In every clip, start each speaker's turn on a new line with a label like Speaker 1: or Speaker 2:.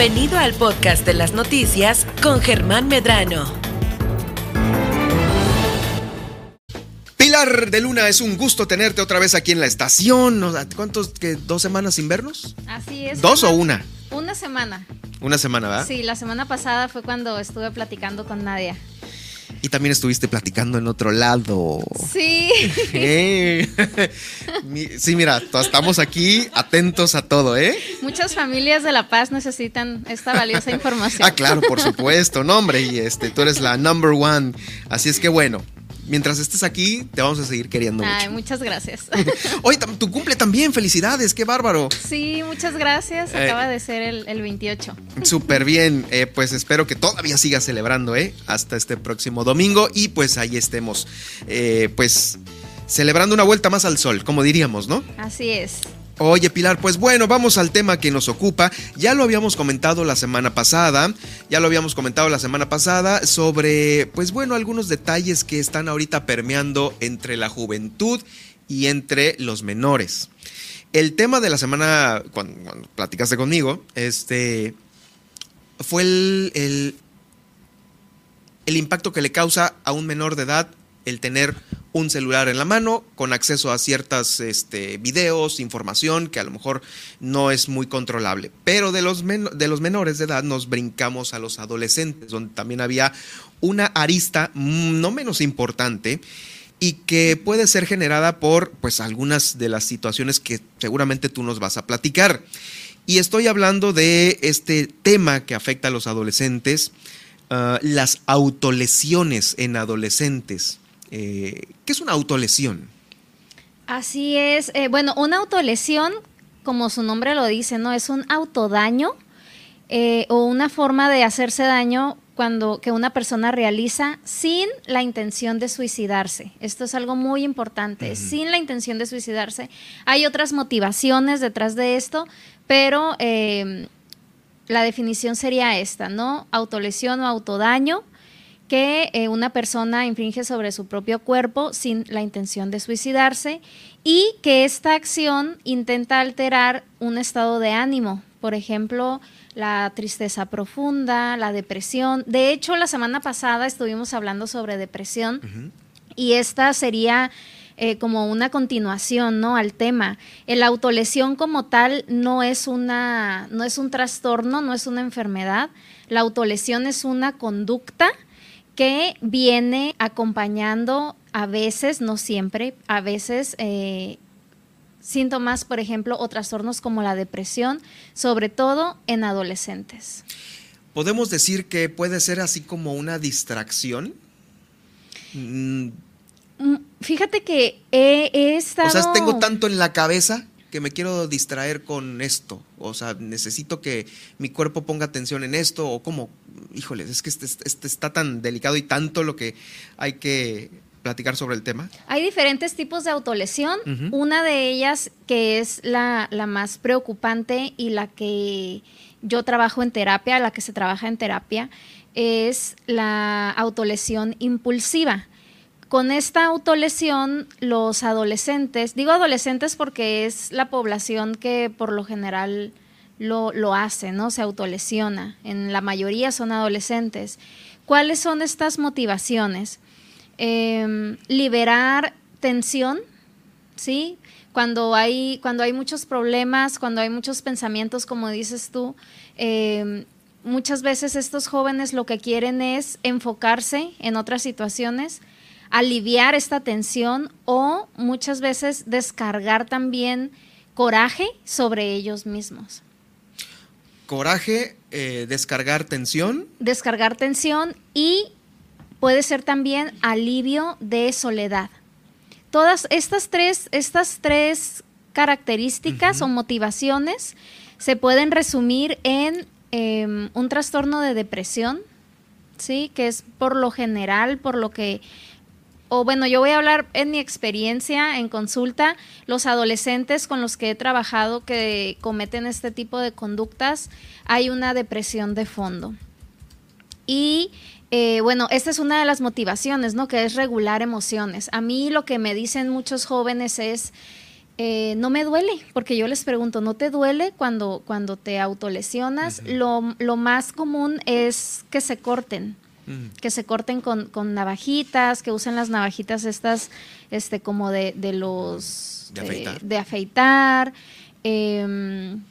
Speaker 1: Bienvenido al podcast de las noticias con Germán Medrano.
Speaker 2: Pilar de Luna, es un gusto tenerte otra vez aquí en la estación. ¿Cuántos, que, dos semanas sin vernos?
Speaker 3: Así es.
Speaker 2: ¿Dos o una?
Speaker 3: Una semana.
Speaker 2: Una semana, ¿verdad?
Speaker 3: Sí, la semana pasada fue cuando estuve platicando con Nadia.
Speaker 2: Y también estuviste platicando en otro lado.
Speaker 3: Sí.
Speaker 2: sí, mira, estamos aquí atentos a todo, ¿eh?
Speaker 3: Muchas familias de La Paz necesitan esta valiosa información.
Speaker 2: Ah, claro, por supuesto, no, hombre, y este, tú eres la number one. Así es que bueno, mientras estés aquí, te vamos a seguir queriendo
Speaker 3: Ay, muchas gracias.
Speaker 2: Oye, tu cumple también, felicidades, qué bárbaro.
Speaker 3: Sí, muchas gracias. Eh, Acaba de ser el, 28.
Speaker 2: Súper bien, eh, pues espero que todavía sigas celebrando, ¿eh? Hasta este próximo domingo y pues ahí estemos, eh, pues celebrando una vuelta más al sol, como diríamos, ¿no?
Speaker 3: Así es.
Speaker 2: Oye, Pilar, pues bueno, vamos al tema que nos ocupa. Ya lo habíamos comentado la semana pasada, ya lo habíamos comentado la semana pasada sobre, pues bueno, algunos detalles que están ahorita permeando entre la juventud y entre los menores. El tema de la semana, cuando, platicaste conmigo, este, fue el, el, el impacto que le causa a un menor de edad el tener un celular en la mano con acceso a ciertas este, videos, información que a lo mejor no es muy controlable. Pero de los, de los menores de edad nos brincamos a los adolescentes, donde también había una arista no menos importante y que puede ser generada por pues algunas de las situaciones que seguramente tú nos vas a platicar. Y estoy hablando de este tema que afecta a los adolescentes, ah, las autolesiones en adolescentes. Eh, ¿Qué es una autolesión?
Speaker 3: Así es. Eh, bueno, una autolesión, como su nombre lo dice, ¿no? Es un autodaño eh, o una forma de hacerse daño cuando que una persona realiza sin la intención de suicidarse. Esto es algo muy importante, sin la intención de suicidarse. Hay otras motivaciones detrás de esto, pero la definición sería esta, ¿no? Autolesión o autodaño que eh, una persona infringe sobre su propio cuerpo sin la intención de suicidarse y que esta acción intenta alterar un estado de ánimo, por ejemplo, la tristeza profunda, la depresión. De hecho, la semana pasada estuvimos hablando sobre depresión y esta sería eh, como una continuación, ¿no? Al tema. La autolesión como tal no es una, no es un trastorno, no es una enfermedad. La autolesión es una conducta que viene acompañando a veces, no siempre, a veces eh, síntomas, por ejemplo, o trastornos como la depresión, sobre todo en adolescentes.
Speaker 2: ¿Podemos decir que puede ser así como una distracción?
Speaker 3: Mm, fíjate que he, estado...
Speaker 2: O sea, tengo tanto en la cabeza que me quiero distraer con esto. O sea, necesito que mi cuerpo ponga atención en esto o como, híjole, es que este, este, está tan delicado y tanto lo que hay que platicar sobre el tema?
Speaker 3: Hay diferentes tipos de autolesión. Una de ellas que es la, la, más preocupante y la que yo trabajo en terapia, la que se trabaja en terapia, es la autolesión impulsiva. Con esta autolesión, los adolescentes, digo adolescentes porque es la población que por lo general lo, hace, ¿no? Se autolesiona. En la mayoría son adolescentes. ¿Cuáles son estas motivaciones? Em, liberar tensión, ¿sí? Cuando hay, cuando hay muchos problemas, cuando hay muchos pensamientos, como dices tú, em, muchas veces estos jóvenes lo que quieren es enfocarse en otras situaciones aliviar esta tensión o muchas veces descargar también coraje sobre ellos mismos.
Speaker 2: Coraje, eh, descargar tensión.
Speaker 3: Descargar tensión y puede ser también alivio de soledad. Todas estas tres, estas tres características o motivaciones se pueden resumir en em, un trastorno de depresión, ¿sí? que es por lo general, por lo que o bueno, yo voy a hablar en mi experiencia en consulta, los adolescentes con los que he trabajado que cometen este tipo de conductas, hay una depresión de fondo. Y eh, bueno, esta es una de las motivaciones, ¿no? Que es regular emociones. A mí lo que me dicen muchos jóvenes es, eh, no me duele, porque yo les pregunto, ¿no te duele cuando, cuando te autolesionas? lo, lo, más común es que se corten, que se corten con, con, navajitas, que usen las navajitas estas, este, como de, de los...
Speaker 2: De afeitar.
Speaker 3: de, afeitar em,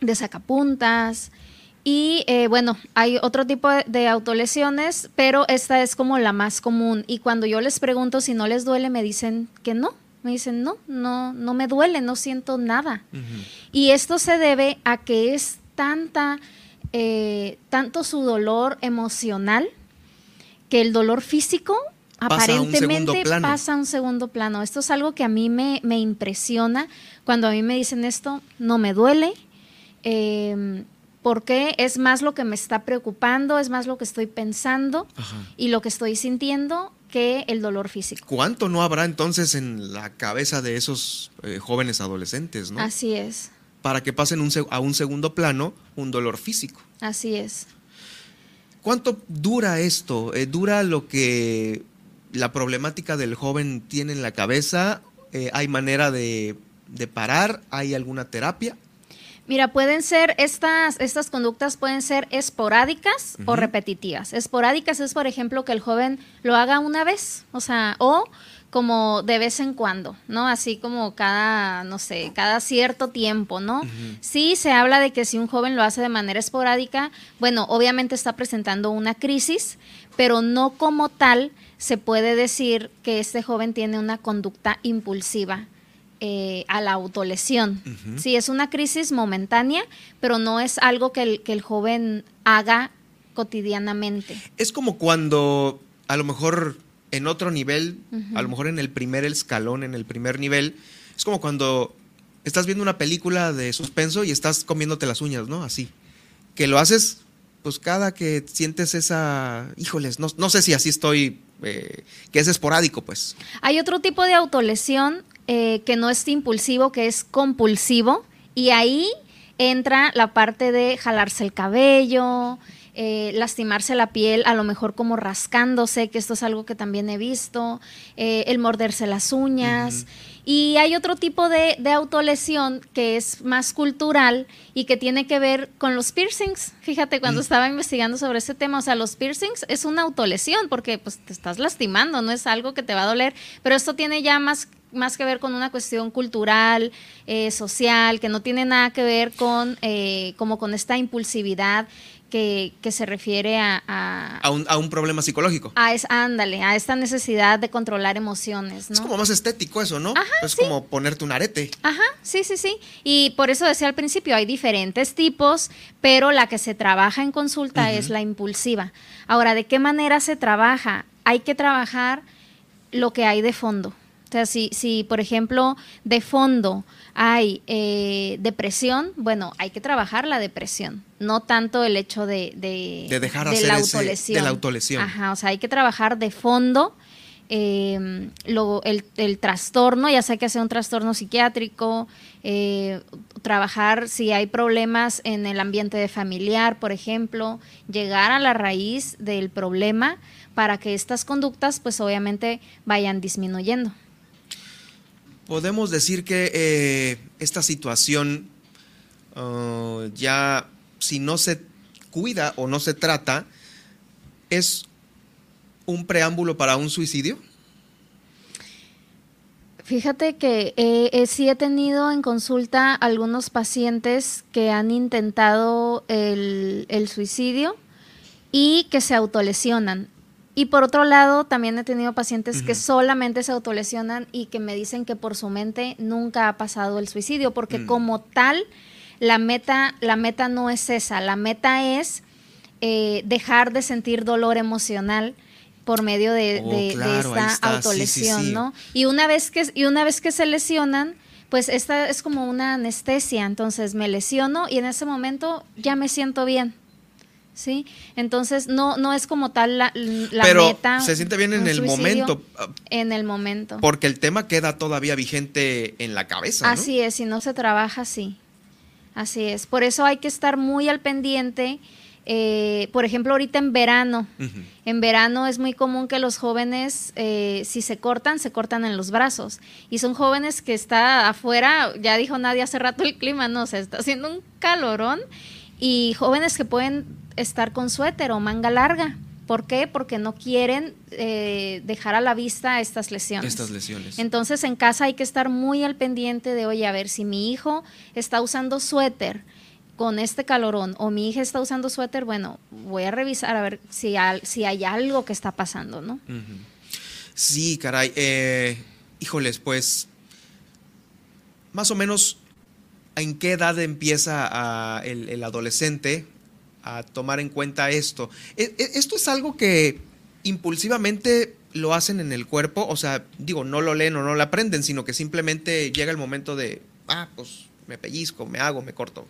Speaker 3: de sacapuntas. Y eh, bueno, hay otro tipo de, autolesiones, pero esta es como la más común. Y cuando yo les pregunto si no les duele, me dicen que no, me dicen, no, no, no me duele, no siento nada. Y esto se debe a que es tanta, eh, tanto su dolor emocional que el dolor físico aparentemente pasa a un segundo plano. Esto es algo que a mí me, me, impresiona cuando a mí me dicen esto, no me duele. Eh, porque es más lo que me está preocupando, es más lo que estoy pensando y lo que estoy sintiendo que el dolor físico.
Speaker 2: ¿Cuánto no habrá entonces en la cabeza de esos eh, jóvenes adolescentes, no?
Speaker 3: Así es.
Speaker 2: Para que pasen a un segundo plano un dolor físico.
Speaker 3: Así es.
Speaker 2: ¿Cuánto dura esto? Eh, ¿Dura lo que la problemática del joven tiene en la cabeza? Eh, ¿Hay manera de, de parar? ¿Hay alguna terapia?
Speaker 3: Mira, pueden ser estas, estas conductas pueden ser esporádicas o repetitivas. Esporádicas es, por ejemplo, que el joven lo haga una vez, o sea, o como de vez en cuando, ¿no? Así como cada, no sé, cada cierto tiempo, ¿no? Sí se habla de que si un joven lo hace de manera esporádica, bueno, obviamente está presentando una crisis, pero no como tal se puede decir que este joven tiene una conducta impulsiva eh, a la autolesión. Sí, es una crisis momentánea, pero no es algo que el, que el joven haga cotidianamente.
Speaker 2: Es como cuando a lo mejor en otro nivel, a lo mejor en el primer escalón, en el primer nivel, es como cuando estás viendo una película de suspenso y estás comiéndote las uñas, ¿no? Así. Que lo haces, pues cada que sientes esa, híjoles, no, no sé si así estoy, eh, que es esporádico, pues.
Speaker 3: Hay otro tipo de autolesión eh, que no es impulsivo, que es compulsivo, y ahí entra la parte de jalarse el cabello, eh, lastimarse la piel, a lo mejor como rascándose, que esto es algo que también he visto, eh, el morderse las uñas. Y hay otro tipo de, de, autolesión que es más cultural y que tiene que ver con los piercings. Fíjate, cuando estaba investigando sobre ese tema, o sea, los piercings es una autolesión porque pues, te estás lastimando, no es algo que te va a doler, pero esto tiene ya más más que ver con una cuestión cultural, eh, social, que no tiene nada que ver con, eh, como con esta impulsividad que, que se refiere a...
Speaker 2: A, un, a, un, problema psicológico.
Speaker 3: A es, ándale, a esta necesidad de controlar emociones, ¿no?
Speaker 2: Es como más estético eso, ¿no? es como ponerte un arete.
Speaker 3: Ajá, sí, sí, sí. Y por eso decía al principio, hay diferentes tipos, pero la que se trabaja en consulta es la impulsiva. Ahora, ¿de qué manera se trabaja? Hay que trabajar lo que hay de fondo. O sea, si, si por ejemplo, de fondo hay eh, depresión, bueno, hay que trabajar la depresión, no tanto el hecho de,
Speaker 2: de, dejar de la autolesión. de la autolesión.
Speaker 3: Ajá, o sea, hay que trabajar de fondo eh, el, el, trastorno, ya sea que sea un trastorno psiquiátrico, eh, trabajar si hay problemas en el ambiente de familiar, por ejemplo, llegar a la raíz del problema para que estas conductas, pues obviamente, vayan disminuyendo.
Speaker 2: Podemos decir que eh, esta situación uh, ya, si no se cuida o no se trata, es un preámbulo para un suicidio.
Speaker 3: Fíjate que eh, sí he tenido en consulta algunos pacientes que han intentado el suicidio y que se autolesionan. Y por otro lado, también he tenido pacientes que solamente se autolesionan y que me dicen que por su mente nunca ha pasado el suicidio, porque mm. como tal, la meta, la meta no es esa, la meta es eh, dejar de sentir dolor emocional por medio de, oh, esta autolesión, ¿no? Y una vez que, y una vez que se lesionan, pues esta es como una anestesia, entonces me lesiono y en ese momento ya me siento bien. ¿Sí? Entonces no, no es como tal la, la
Speaker 2: Pero
Speaker 3: meta.
Speaker 2: Se siente bien en el momento.
Speaker 3: En el momento.
Speaker 2: Porque el tema queda todavía vigente en la cabeza.
Speaker 3: Así es, si no se trabaja así. Así es. Por eso hay que estar muy al pendiente eh, por ejemplo, ahorita en verano, en verano es muy común que los jóvenes, eh, si se cortan, se cortan en los brazos. Y son jóvenes que está afuera, ya dijo nadie hace rato el clima, no, se está haciendo un calorón. Y jóvenes que pueden estar con suéter o manga larga. ¿Por qué? Porque no quieren eh, dejar a la vista estas lesiones.
Speaker 2: Estas lesiones.
Speaker 3: Entonces en casa hay que estar muy al pendiente de, oye, a ver, si mi hijo está usando suéter, con este calorón o mi hija está usando suéter, bueno, voy a revisar a ver si, hay, si hay algo que está pasando, ¿no?
Speaker 2: Sí, caray. Eh, híjoles, pues, más o menos, ¿en qué edad empieza el, adolescente a tomar en cuenta esto? E, e, esto es algo que impulsivamente lo hacen en el cuerpo, o sea, digo, no lo leen o no lo aprenden, sino que simplemente llega el momento de, ah, pues me pellizco, me hago, me corto.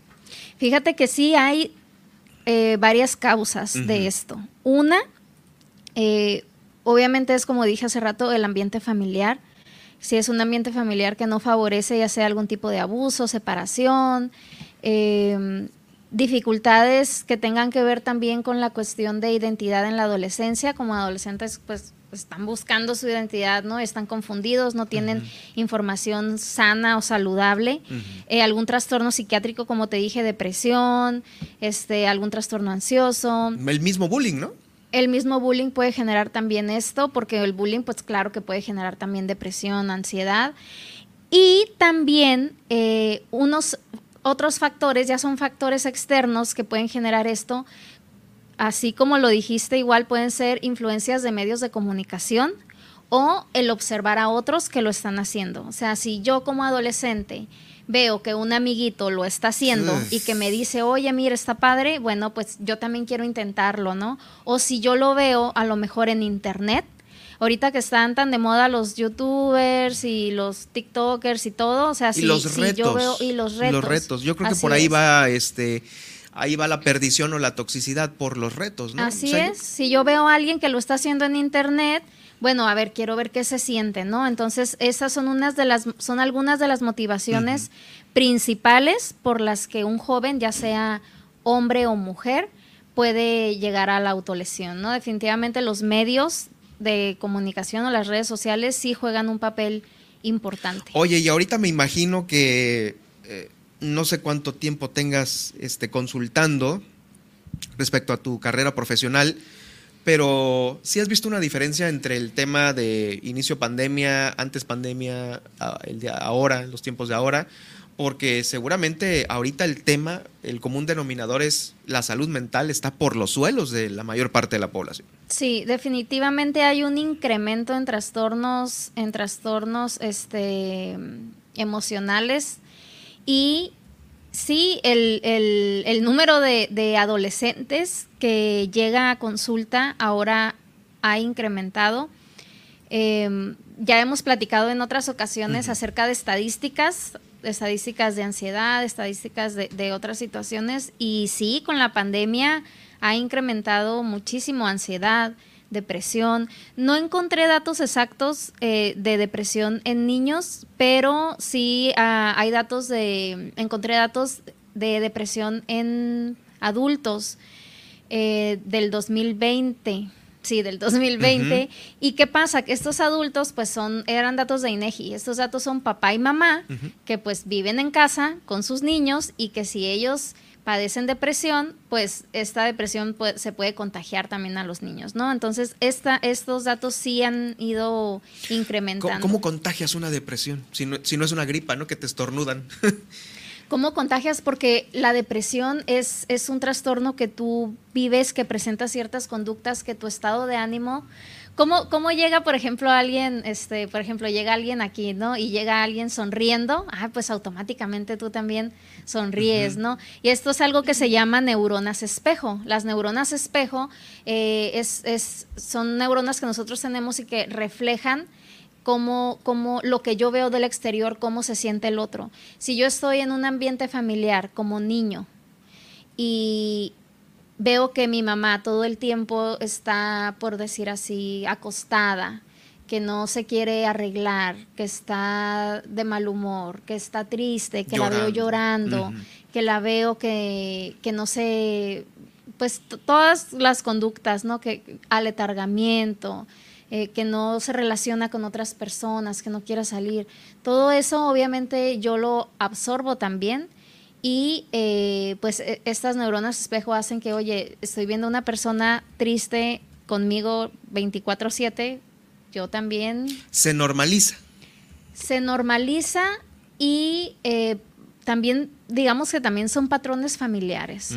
Speaker 3: Fíjate que sí hay eh, varias causas de esto. Una, eh, obviamente es como dije hace rato, el ambiente familiar. Si es un ambiente familiar que no favorece ya sea algún tipo de abuso, separación, em, dificultades que tengan que ver también con la cuestión de identidad en la adolescencia, como adolescentes pues están buscando su identidad, ¿no? Están confundidos, no tienen información sana o saludable. Eh, algún trastorno psiquiátrico, como te dije, depresión, este, algún trastorno ansioso.
Speaker 2: El mismo bullying, ¿no?
Speaker 3: El mismo bullying puede generar también esto, porque el bullying, pues claro que puede generar también depresión, ansiedad. Y también eh, unos otros factores, ya son factores externos que pueden generar esto, así como lo dijiste, igual pueden ser influencias de medios de comunicación o el observar a otros que lo están haciendo. O sea, si yo como adolescente veo que un amiguito lo está haciendo y que me dice, oye, mira, está padre, bueno, pues yo también quiero intentarlo, ¿no? O si yo lo veo a lo mejor en internet, ahorita que están tan de moda los youtubers y los tiktokers y todo, o sea, si,
Speaker 2: los retos,
Speaker 3: yo veo y los retos.
Speaker 2: Los retos, yo creo que por ahí va este ahí va la perdición o la toxicidad por los retos, ¿no?
Speaker 3: Así es. Si yo veo a alguien que lo está haciendo en internet, bueno, a ver, quiero ver qué se siente, ¿no? Entonces, esas son unas de las, son algunas de las motivaciones principales por las que un joven, ya sea hombre o mujer, puede llegar a la autolesión, ¿no? Definitivamente los medios de comunicación o las redes sociales sí juegan un papel importante.
Speaker 2: Oye, y ahorita me imagino que eh, no sé cuánto tiempo tengas este, consultando respecto a tu carrera profesional, pero ¿sí has visto una diferencia entre el tema de inicio pandemia, antes pandemia, el de ahora, los tiempos de ahora? Porque seguramente ahorita el tema, el común denominador es la salud mental está por los suelos de la mayor parte de la población.
Speaker 3: Sí, definitivamente hay un incremento en trastornos, en trastornos este, emocionales y sí, el, número de, adolescentes que llega a consulta ahora ha incrementado. Em, ya hemos platicado en otras ocasiones acerca de estadísticas, estadísticas de ansiedad, estadísticas de, otras situaciones, y sí, con la pandemia ha incrementado muchísimo ansiedad, depresión. No encontré datos exactos eh, de depresión en niños, pero sí ah, hay datos de, encontré datos de depresión en adultos eh, del 2020. Sí, del 2020. ¿Y qué pasa? Que estos adultos, pues son, eran datos de INEGI. Estos datos son papá y mamá, que pues viven en casa con sus niños y que si ellos padecen depresión, pues esta depresión se puede contagiar también a los niños, ¿no? Entonces, esta, estos datos sí han ido incrementando.
Speaker 2: ¿Cómo, contagias una depresión? Si no, si no es una gripa, ¿no? Que te estornudan.
Speaker 3: ¿Cómo contagias? Porque la depresión es, es un trastorno que tú vives, que presenta ciertas conductas, que tu estado de ánimo ¿Cómo, ¿Cómo llega, por ejemplo, alguien, este, por ejemplo, llega alguien aquí, ¿no? Y llega alguien sonriendo, ah, pues automáticamente tú también sonríes, ¿no? Y esto es algo que se llama neuronas espejo. Las neuronas espejo eh, es, es, son neuronas que nosotros tenemos y que reflejan Cómo, cómo, lo que yo veo del exterior, cómo se siente el otro. Si yo estoy en un ambiente familiar como niño y, veo que mi mamá todo el tiempo está, por decir así, acostada, que no se quiere arreglar, que está de mal humor, que está triste, que la veo llorando, que la veo que, que no se pues todas las conductas, ¿no? Que aletargamiento, eh, que no se relaciona con otras personas, que no quiera salir. Todo eso obviamente yo lo absorbo también y eh, pues e, estas neuronas espejo hacen que, oye, estoy viendo una persona triste conmigo 24/7, yo también...
Speaker 2: Se normaliza.
Speaker 3: Se normaliza y eh, también, digamos que también son patrones familiares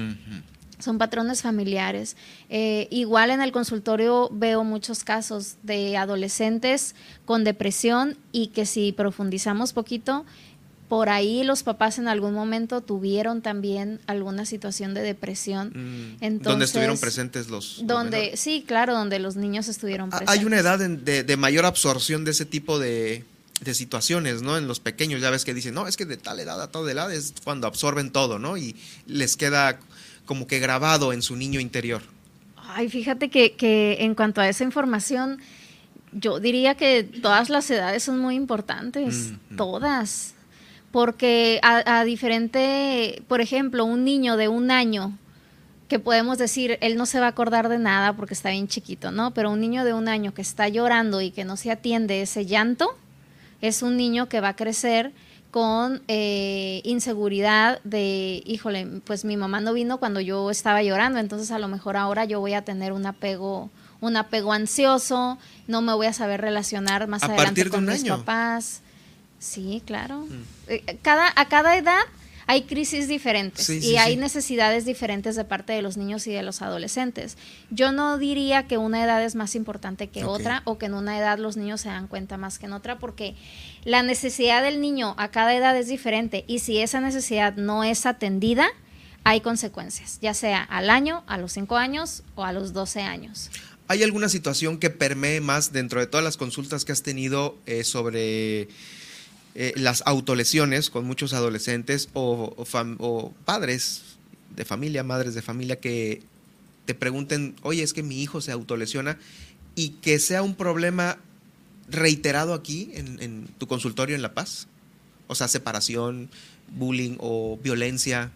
Speaker 3: son patrones familiares. Eh, igual en el consultorio veo muchos casos de adolescentes con depresión y que si profundizamos poquito, por ahí los papás en algún momento tuvieron también alguna situación de depresión.
Speaker 2: Mm. donde estuvieron presentes los...
Speaker 3: Donde, sí, claro, donde los niños estuvieron presentes.
Speaker 2: Hay una edad de, mayor absorción de ese tipo de, de situaciones, ¿no? En los pequeños, ya ves que dicen, no, es que de tal edad a tal edad es cuando absorben todo, ¿no? Y les queda como que grabado en su niño interior.
Speaker 3: Ay, fíjate que, en cuanto a esa información, yo diría que todas las edades son muy importantes, todas. Porque a, a, diferente, por ejemplo, un niño de un año, que podemos decir, él no se va a acordar de nada porque está bien chiquito, ¿no? Pero un niño de un año que está llorando y que no se atiende ese llanto, es un niño que va a crecer con eh, inseguridad de, híjole, pues mi mamá no vino cuando yo estaba llorando, entonces a lo mejor ahora yo voy a tener un apego, un apego ansioso, no me voy a saber relacionar más adelante con mis papás. Sí, claro. Mm. Eh, cada, a cada edad hay crisis diferentes y hay necesidades diferentes de parte de los niños y de los adolescentes. Yo no diría que una edad es más importante que otra o que en una edad los niños se dan cuenta más que en otra porque la necesidad del niño a cada edad es diferente y si esa necesidad no es atendida, hay consecuencias, ya sea al año, a los 5 años o a los 12 años.
Speaker 2: ¿Hay alguna situación que permee más dentro de todas las consultas que has tenido eh, sobre eh, las autolesiones con muchos adolescentes o, padres de familia, madres de familia que te pregunten, oye, es que mi hijo se autolesiona y que sea un problema reiterado aquí en, tu consultorio en La Paz? O sea, separación, bullying o violencia.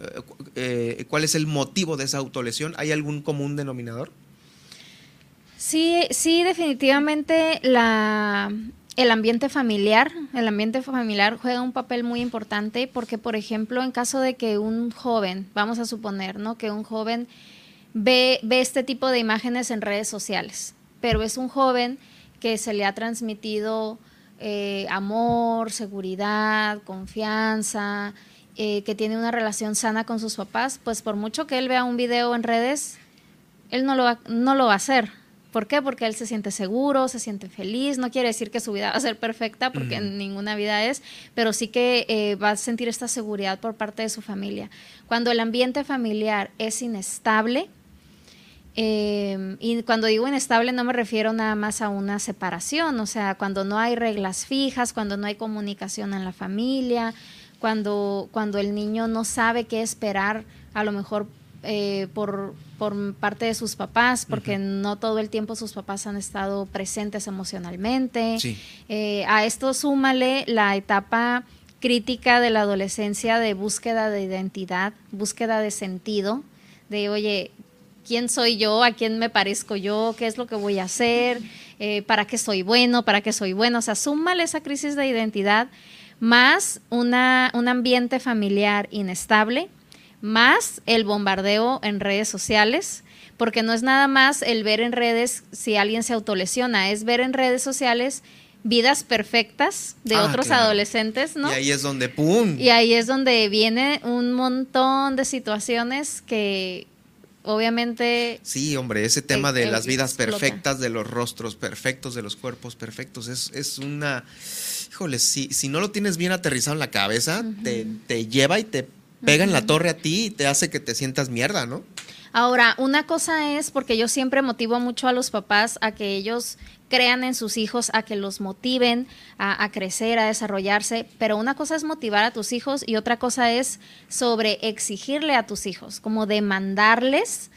Speaker 2: Eh, eh, ¿Cuál es el motivo de esa autolesión? ¿Hay algún común denominador?
Speaker 3: Sí, sí, definitivamente la, el ambiente familiar, el ambiente familiar juega un papel muy importante porque, por ejemplo, en caso de que un joven, vamos a suponer, ¿no? Que un joven ve, ve este tipo de imágenes en redes sociales, pero es un joven que se le ha transmitido eh, amor, seguridad, confianza, eh, que tiene una relación sana con sus papás, pues por mucho que él vea un video en redes, él no lo no lo va a hacer ¿Por qué? Porque él se siente seguro, se siente feliz. No quiere decir que su vida va a ser perfecta, porque ninguna vida es, pero sí que eh, va a sentir esta seguridad por parte de su familia. Cuando el ambiente familiar es inestable, eh, y cuando digo inestable no me refiero nada más a una separación, o sea, cuando no hay reglas fijas, cuando no hay comunicación en la familia, cuando, cuando el niño no sabe qué esperar, a lo mejor eh, por, por, parte de sus papás, porque no todo el tiempo sus papás han estado presentes emocionalmente. Eh, a esto súmale la etapa crítica de la adolescencia de búsqueda de identidad, búsqueda de sentido, de, oye, ¿quién soy yo? ¿A quién me parezco yo? ¿Qué es lo que voy a hacer? Eh, ¿Para qué soy bueno? ¿Para qué soy bueno? O sea, súmale esa crisis de identidad más una, un ambiente familiar inestable, más el bombardeo en redes sociales, porque no es nada más el ver en redes si alguien se autolesiona, es ver en redes sociales vidas perfectas de ah, otros adolescentes, ¿no?
Speaker 2: Y ahí es donde ¡pum!
Speaker 3: Y ahí es donde viene un montón de situaciones que obviamente...
Speaker 2: Sí, hombre, ese tema de las vidas perfectas, de los rostros perfectos, de los cuerpos perfectos, es, es una... Híjole, si, si no lo tienes bien aterrizado en la cabeza, te, te lleva y te pega en la torre a ti y te hace que te sientas mierda, ¿no?
Speaker 3: Ahora, una cosa es porque yo siempre motivo mucho a los papás a que ellos crean en sus hijos, a que los motiven a, crecer, a desarrollarse, pero una cosa es motivar a tus hijos y otra cosa es sobre exigirle a tus hijos, como demandarles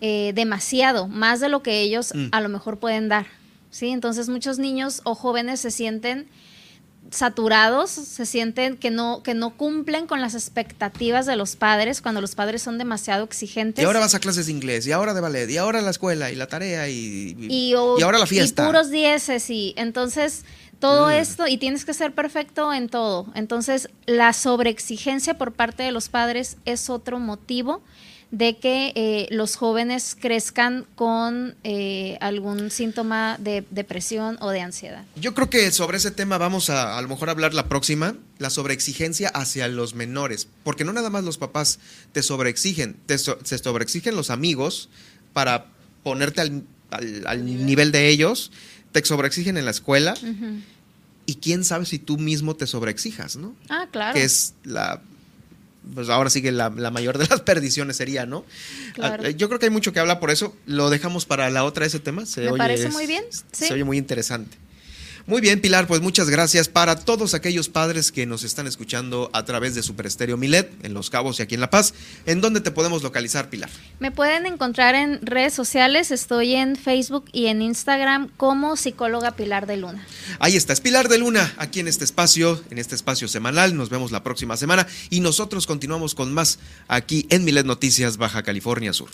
Speaker 3: eh, demasiado, más de lo que ellos mm. a lo mejor pueden dar. ¿sí? Entonces muchos niños o jóvenes se sienten saturados, se sienten que no, que no cumplen con las expectativas de los padres cuando los padres son demasiado exigentes.
Speaker 2: Y ahora vas a clases de inglés, y ahora de ballet, y ahora la escuela, y la tarea, y,
Speaker 3: y, ahora la fiesta. Y puros dieces, y entonces todo mm. esto, y tienes que ser perfecto en todo. Entonces, la sobreexigencia por parte de los padres es otro motivo de que eh, los jóvenes crezcan con eh, algún síntoma de depresión o de ansiedad.
Speaker 2: Yo creo que sobre ese tema vamos a a lo mejor hablar la próxima, la sobreexigencia hacia los menores, porque no nada más los papás te sobreexigen, te se sobreexigen los amigos para ponerte al, nivel de ellos, te sobreexigen en la escuela. Y quién sabe si tú mismo te sobreexijas, ¿no?
Speaker 3: Ah, claro.
Speaker 2: Que es la pues ahora sí que la, mayor de las perdiciones sería, ¿no? Ah, yo creo que hay mucho que hablar por eso. Lo dejamos para la otra ese tema.
Speaker 3: Se Me parece muy bien.
Speaker 2: Se oye muy interesante. Muy bien, Pilar, pues muchas gracias para todos aquellos padres que nos están escuchando a través de Super Estéreo Milet en Los Cabos y aquí en La Paz. ¿En dónde te podemos localizar, Pilar?
Speaker 3: Me pueden encontrar en redes sociales, estoy en Facebook y en Instagram como psicóloga Pilar de Luna.
Speaker 2: Ahí está, es Pilar de Luna, aquí en este espacio, en este espacio semanal. Nos vemos la próxima semana y nosotros continuamos con más aquí en Milet Noticias, Baja California Sur.